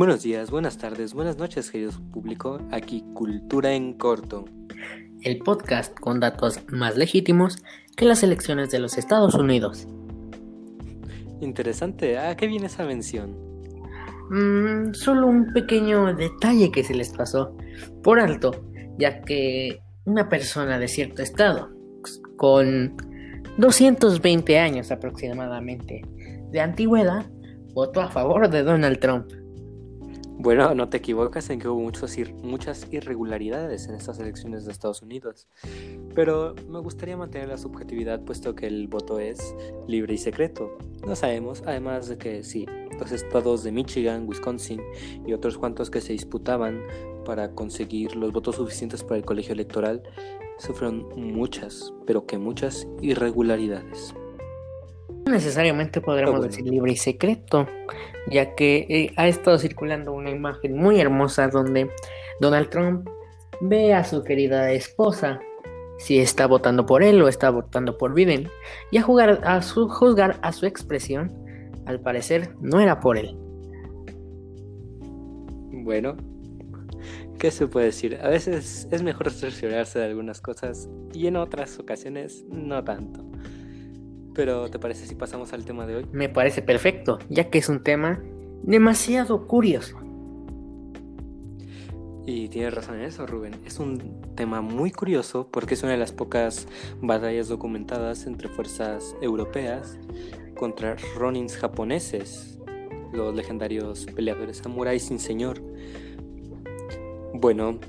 Buenos días, buenas tardes, buenas noches, querido público. Aquí Cultura en Corto. El podcast con datos más legítimos que las elecciones de los Estados Unidos. Interesante, ¿a qué viene esa mención? Mm, solo un pequeño detalle que se les pasó por alto, ya que una persona de cierto estado, con 220 años aproximadamente de antigüedad, votó a favor de Donald Trump. Bueno, no te equivocas en que hubo muchos muchas irregularidades en estas elecciones de Estados Unidos, pero me gustaría mantener la subjetividad puesto que el voto es libre y secreto. No sabemos, además de que sí, los estados de Michigan, Wisconsin y otros cuantos que se disputaban para conseguir los votos suficientes para el colegio electoral sufrieron muchas, pero que muchas irregularidades. Necesariamente podremos decir libre y secreto, ya que eh, ha estado circulando una imagen muy hermosa donde Donald Trump ve a su querida esposa si está votando por él o está votando por Biden, y a, jugar, a su, juzgar a su expresión, al parecer no era por él. Bueno, ¿qué se puede decir? A veces es mejor cerciorarse de algunas cosas y en otras ocasiones no tanto. Pero ¿te parece si pasamos al tema de hoy? Me parece perfecto, ya que es un tema demasiado curioso. Y tienes razón en eso, Rubén. Es un tema muy curioso porque es una de las pocas batallas documentadas entre fuerzas europeas contra ronins japoneses, los legendarios peleadores samuráis sin señor. Bueno,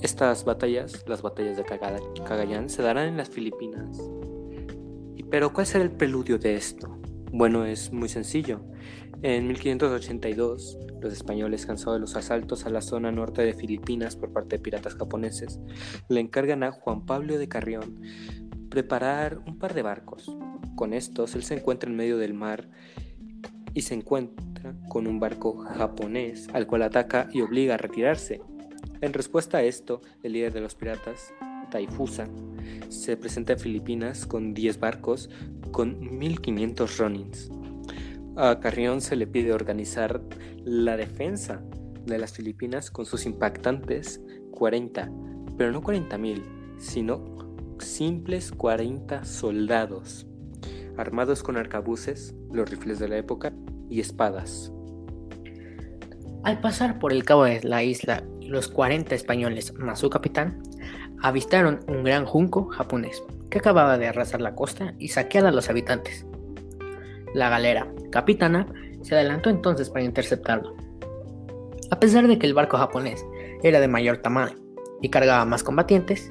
estas batallas, las batallas de Cagayan, se darán en las Filipinas pero ¿cuál será el preludio de esto? Bueno, es muy sencillo. En 1582, los españoles, cansados de los asaltos a la zona norte de Filipinas por parte de piratas japoneses, le encargan a Juan Pablo de Carrión preparar un par de barcos. Con estos, él se encuentra en medio del mar y se encuentra con un barco japonés al cual ataca y obliga a retirarse. En respuesta a esto, el líder de los piratas, Se presenta en Filipinas con 10 barcos con 1500 ronins. A Carrión se le pide organizar la defensa de las Filipinas con sus impactantes 40, pero no 40.000, sino simples 40 soldados, armados con arcabuces, los rifles de la época y espadas. Al pasar por el cabo de la isla, los 40 españoles más su capitán avistaron un gran junco japonés que acababa de arrasar la costa y saquear a los habitantes. La galera capitana se adelantó entonces para interceptarlo. A pesar de que el barco japonés era de mayor tamaño y cargaba más combatientes,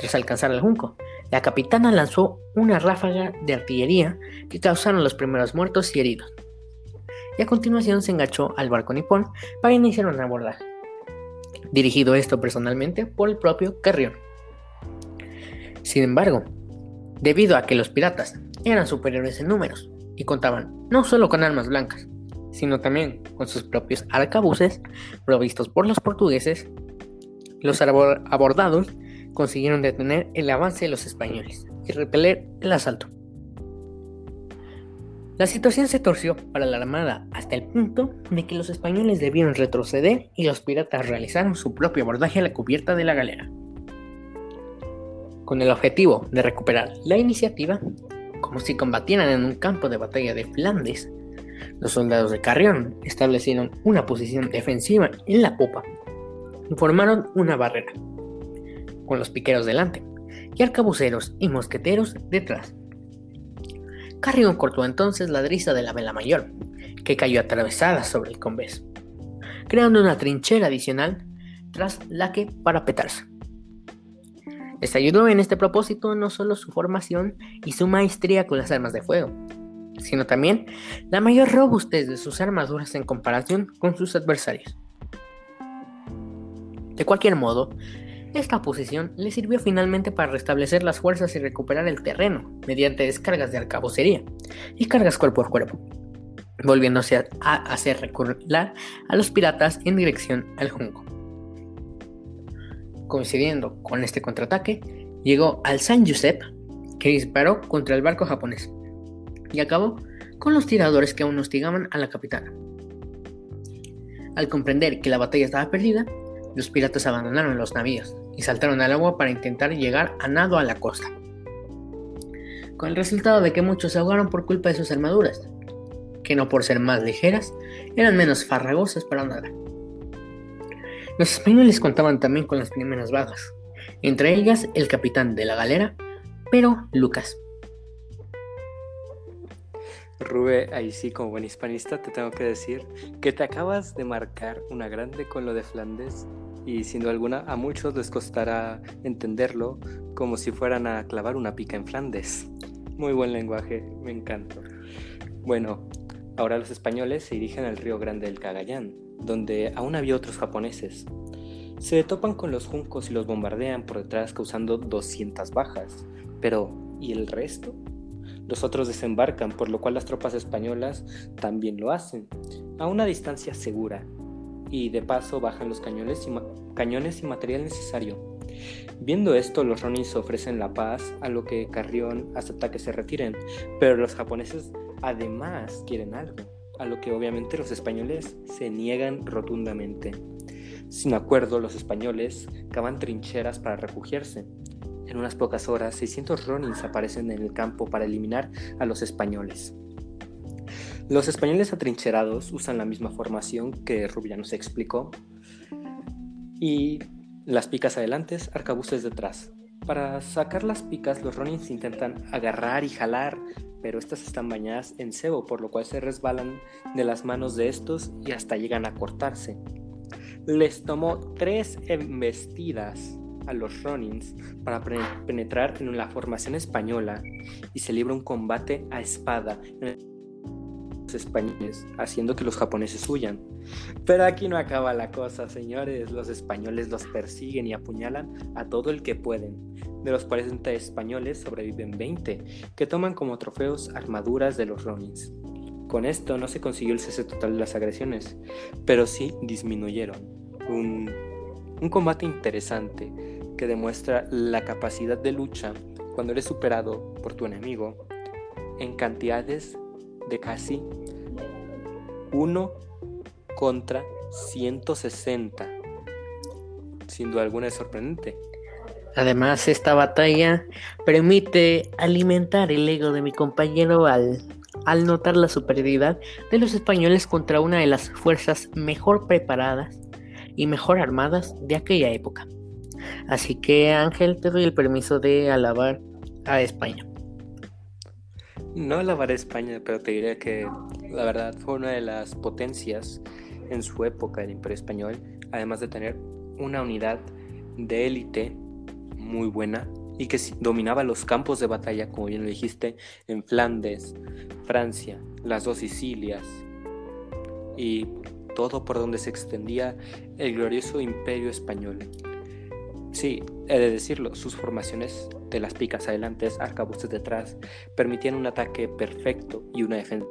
tras alcanzar el junco, la capitana lanzó una ráfaga de artillería que causaron los primeros muertos y heridos. Y a continuación se enganchó al barco nipón para iniciar un abordaje dirigido esto personalmente por el propio Carrión. Sin embargo, debido a que los piratas eran superiores en números y contaban no solo con armas blancas, sino también con sus propios arcabuces provistos por los portugueses, los abordados consiguieron detener el avance de los españoles y repeler el asalto. La situación se torció para la Armada hasta el punto de que los españoles debieron retroceder y los piratas realizaron su propio abordaje a la cubierta de la galera. Con el objetivo de recuperar la iniciativa, como si combatieran en un campo de batalla de Flandes, los soldados de Carrión establecieron una posición defensiva en la popa y formaron una barrera, con los piqueros delante y arcabuceros y mosqueteros detrás. Carrión cortó entonces la drisa de la vela mayor, que cayó atravesada sobre el convés, creando una trinchera adicional tras la que parapetarse. Les ayudó en este propósito no solo su formación y su maestría con las armas de fuego, sino también la mayor robustez de sus armaduras en comparación con sus adversarios. De cualquier modo, esta posición le sirvió finalmente para restablecer las fuerzas y recuperar el terreno mediante descargas de arcabucería y cargas cuerpo a cuerpo, volviéndose a hacer recurrir a los piratas en dirección al Junco. Coincidiendo con este contraataque, llegó al San Josep, que disparó contra el barco japonés, y acabó con los tiradores que aún hostigaban a la capitana. Al comprender que la batalla estaba perdida, los piratas abandonaron los navíos y saltaron al agua para intentar llegar a nado a la costa. Con el resultado de que muchos se ahogaron por culpa de sus armaduras, que no por ser más ligeras, eran menos farragosas para nadar. Los españoles contaban también con las primeras bajas, entre ellas el capitán de la galera, pero Lucas. Rube, ahí sí, como buen hispanista, te tengo que decir que te acabas de marcar una grande con lo de Flandes y sin duda alguna a muchos les costará entenderlo como si fueran a clavar una pica en Flandes. Muy buen lenguaje, me encanta. Bueno, ahora los españoles se dirigen al río Grande del Cagayán, donde aún había otros japoneses. Se topan con los juncos y los bombardean por detrás causando 200 bajas. Pero, ¿y el resto? Los otros desembarcan, por lo cual las tropas españolas también lo hacen, a una distancia segura, y de paso bajan los cañones y, cañones y material necesario. Viendo esto, los Ronins ofrecen la paz, a lo que Carrión acepta que se retiren, pero los japoneses además quieren algo, a lo que obviamente los españoles se niegan rotundamente. Sin acuerdo, los españoles cavan trincheras para refugiarse, en unas pocas horas, 600 Ronins aparecen en el campo para eliminar a los españoles. Los españoles atrincherados usan la misma formación que Rubiano se explicó y las picas adelante, arcabuces detrás. Para sacar las picas, los Ronins intentan agarrar y jalar, pero estas están bañadas en cebo, por lo cual se resbalan de las manos de estos y hasta llegan a cortarse. Les tomó tres embestidas a los Ronins para penetrar en la formación española y se libra un combate a espada españoles, haciendo que los japoneses huyan. Pero aquí no acaba la cosa, señores. Los españoles los persiguen y apuñalan a todo el que pueden. De los 40 españoles sobreviven 20, que toman como trofeos armaduras de los Ronins. Con esto no se consiguió el cese total de las agresiones, pero sí disminuyeron. Un, un combate interesante que demuestra la capacidad de lucha cuando eres superado por tu enemigo en cantidades de casi 1 contra 160. Sin duda alguna es sorprendente. Además, esta batalla permite alimentar el ego de mi compañero al, al notar la superioridad de los españoles contra una de las fuerzas mejor preparadas y mejor armadas de aquella época. Así que Ángel, te doy el permiso de alabar a España. No alabar a España, pero te diré que la verdad fue una de las potencias en su época del Imperio Español, además de tener una unidad de élite muy buena y que dominaba los campos de batalla, como bien lo dijiste, en Flandes, Francia, las dos Sicilias y todo por donde se extendía el glorioso imperio español. Sí, he de decirlo, sus formaciones de las picas adelante, arcabuces detrás, permitían un ataque perfecto y una defensa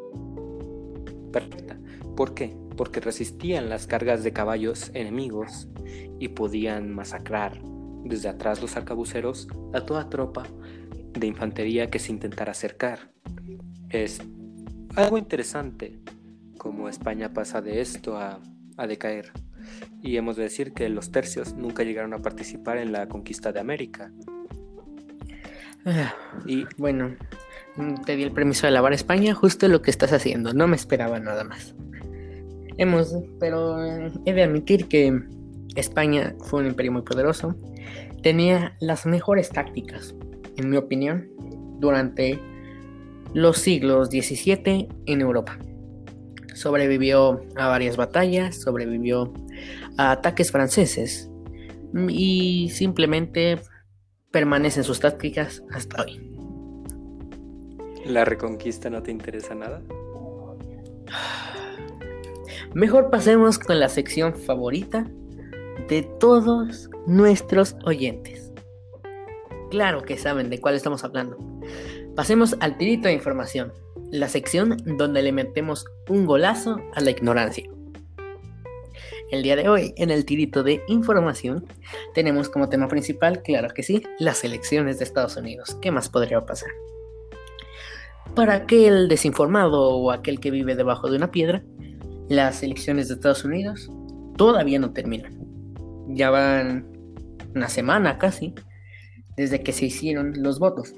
perfecta. ¿Por qué? Porque resistían las cargas de caballos enemigos y podían masacrar desde atrás los arcabuceros a toda tropa de infantería que se intentara acercar. Es algo interesante como España pasa de esto a, a decaer y hemos de decir que los tercios nunca llegaron a participar en la conquista de América. Ah, y bueno, te di el permiso de lavar España, justo lo que estás haciendo, no me esperaba nada más. Hemos, pero he de admitir que España fue un imperio muy poderoso, tenía las mejores tácticas, en mi opinión, durante los siglos XVII en Europa. Sobrevivió a varias batallas, sobrevivió a ataques franceses y simplemente permanecen sus tácticas hasta hoy. ¿La reconquista no te interesa nada? Mejor pasemos con la sección favorita de todos nuestros oyentes. Claro que saben de cuál estamos hablando. Pasemos al tirito de información, la sección donde le metemos un golazo a la ignorancia. El día de hoy, en el tirito de información, tenemos como tema principal, claro que sí, las elecciones de Estados Unidos. ¿Qué más podría pasar? Para aquel desinformado o aquel que vive debajo de una piedra, las elecciones de Estados Unidos todavía no terminan. Ya van una semana casi desde que se hicieron los votos.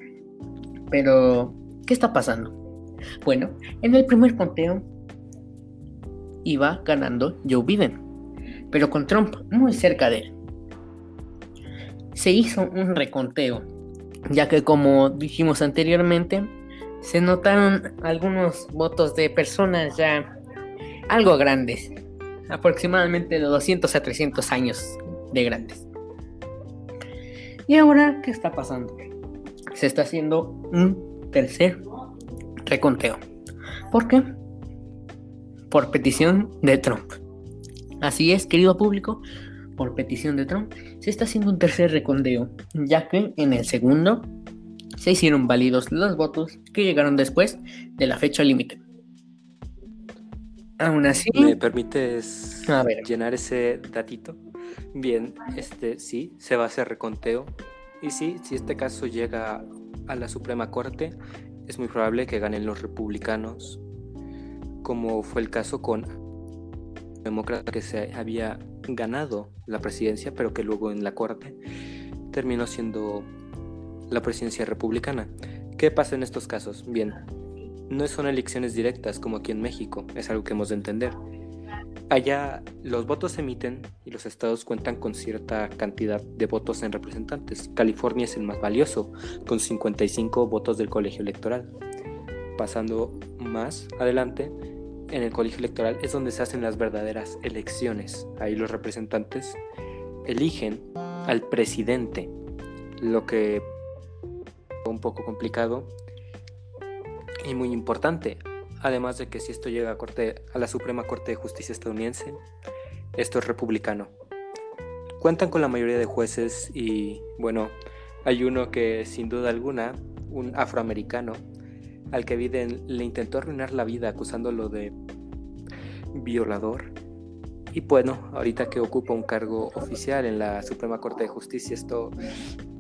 Pero, ¿qué está pasando? Bueno, en el primer conteo iba ganando Joe Biden, pero con Trump muy cerca de él. Se hizo un reconteo, ya que como dijimos anteriormente, se notaron algunos votos de personas ya algo grandes, aproximadamente de 200 a 300 años de grandes. ¿Y ahora qué está pasando? Se está haciendo un tercer reconteo. ¿Por qué? Por petición de Trump. Así es, querido público, por petición de Trump, se está haciendo un tercer reconteo, ya que en el segundo se hicieron válidos los votos que llegaron después de la fecha límite. Aún así. ¿Me permites llenar ese datito? Bien, este sí, se va a hacer reconteo. Y sí, si este caso llega a la Suprema Corte, es muy probable que ganen los republicanos, como fue el caso con demócrata que se había ganado la presidencia, pero que luego en la Corte terminó siendo la presidencia republicana. ¿Qué pasa en estos casos? Bien, no son elecciones directas como aquí en México, es algo que hemos de entender. Allá los votos se emiten y los estados cuentan con cierta cantidad de votos en representantes. California es el más valioso, con 55 votos del colegio electoral. Pasando más adelante, en el colegio electoral es donde se hacen las verdaderas elecciones. Ahí los representantes eligen al presidente, lo que es un poco complicado y muy importante. Además de que si esto llega a, corte, a la Suprema Corte de Justicia estadounidense, esto es republicano. Cuentan con la mayoría de jueces y bueno, hay uno que sin duda alguna, un afroamericano, al que Biden le intentó arruinar la vida acusándolo de violador. Y bueno, ahorita que ocupa un cargo oficial en la Suprema Corte de Justicia, esto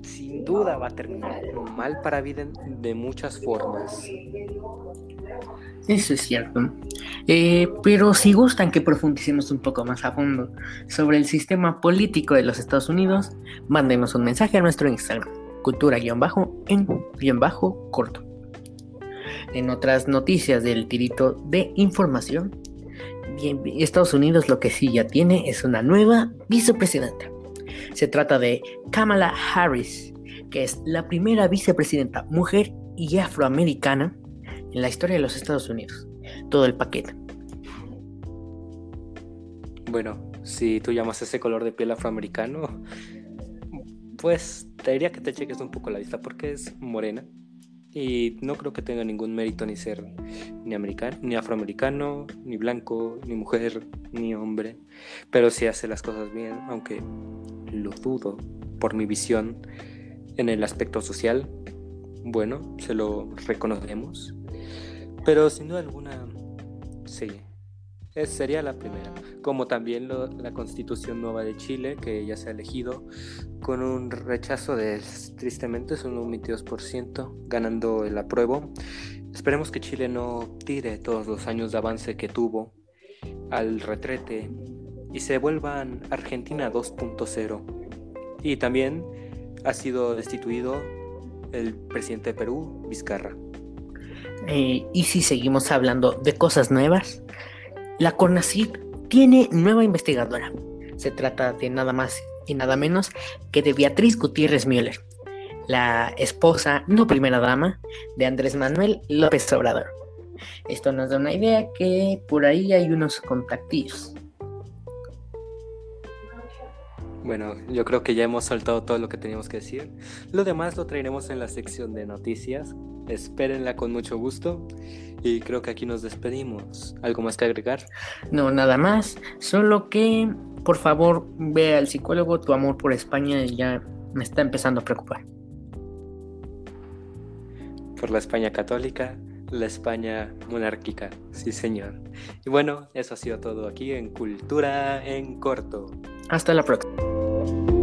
sin duda va a terminar mal para Biden de muchas formas. Eso es cierto. Eh, pero si gustan que profundicemos un poco más a fondo sobre el sistema político de los Estados Unidos, mándenos un mensaje a nuestro Instagram, cultura-en-corto. En otras noticias del tirito de información, Estados Unidos lo que sí ya tiene es una nueva vicepresidenta. Se trata de Kamala Harris, que es la primera vicepresidenta mujer y afroamericana en la historia de los Estados Unidos. Todo el paquete. Bueno, si tú llamas ese color de piel afroamericano, pues te diría que te cheques un poco la vista porque es morena. Y no creo que tenga ningún mérito ni ser ni americano, ni afroamericano, ni blanco, ni mujer, ni hombre. Pero sí hace las cosas bien, aunque lo dudo por mi visión en el aspecto social. Bueno, se lo reconocemos. Pero sin duda alguna, sí, es, sería la primera. Como también la constitución nueva de Chile, que ya se ha elegido, con un rechazo de, tristemente, es un 22%, ganando el apruebo. Esperemos que Chile no tire todos los años de avance que tuvo al retrete y se vuelvan Argentina 2.0. Y también ha sido destituido el presidente de Perú, Vizcarra. Eh, y si seguimos hablando de cosas nuevas, la CONACYT tiene nueva investigadora. Se trata de nada más y nada menos que de Beatriz Gutiérrez Müller, la esposa, no primera dama, de Andrés Manuel López Obrador. Esto nos da una idea que por ahí hay unos contactillos. Bueno, yo creo que ya hemos soltado todo lo que teníamos que decir. Lo demás lo traeremos en la sección de noticias. Espérenla con mucho gusto. Y creo que aquí nos despedimos. ¿Algo más que agregar? No, nada más. Solo que, por favor, ve al psicólogo. Tu amor por España ya me está empezando a preocupar. Por la España católica, la España monárquica. Sí, señor. Y bueno, eso ha sido todo aquí en Cultura en Corto. Hasta la próxima. you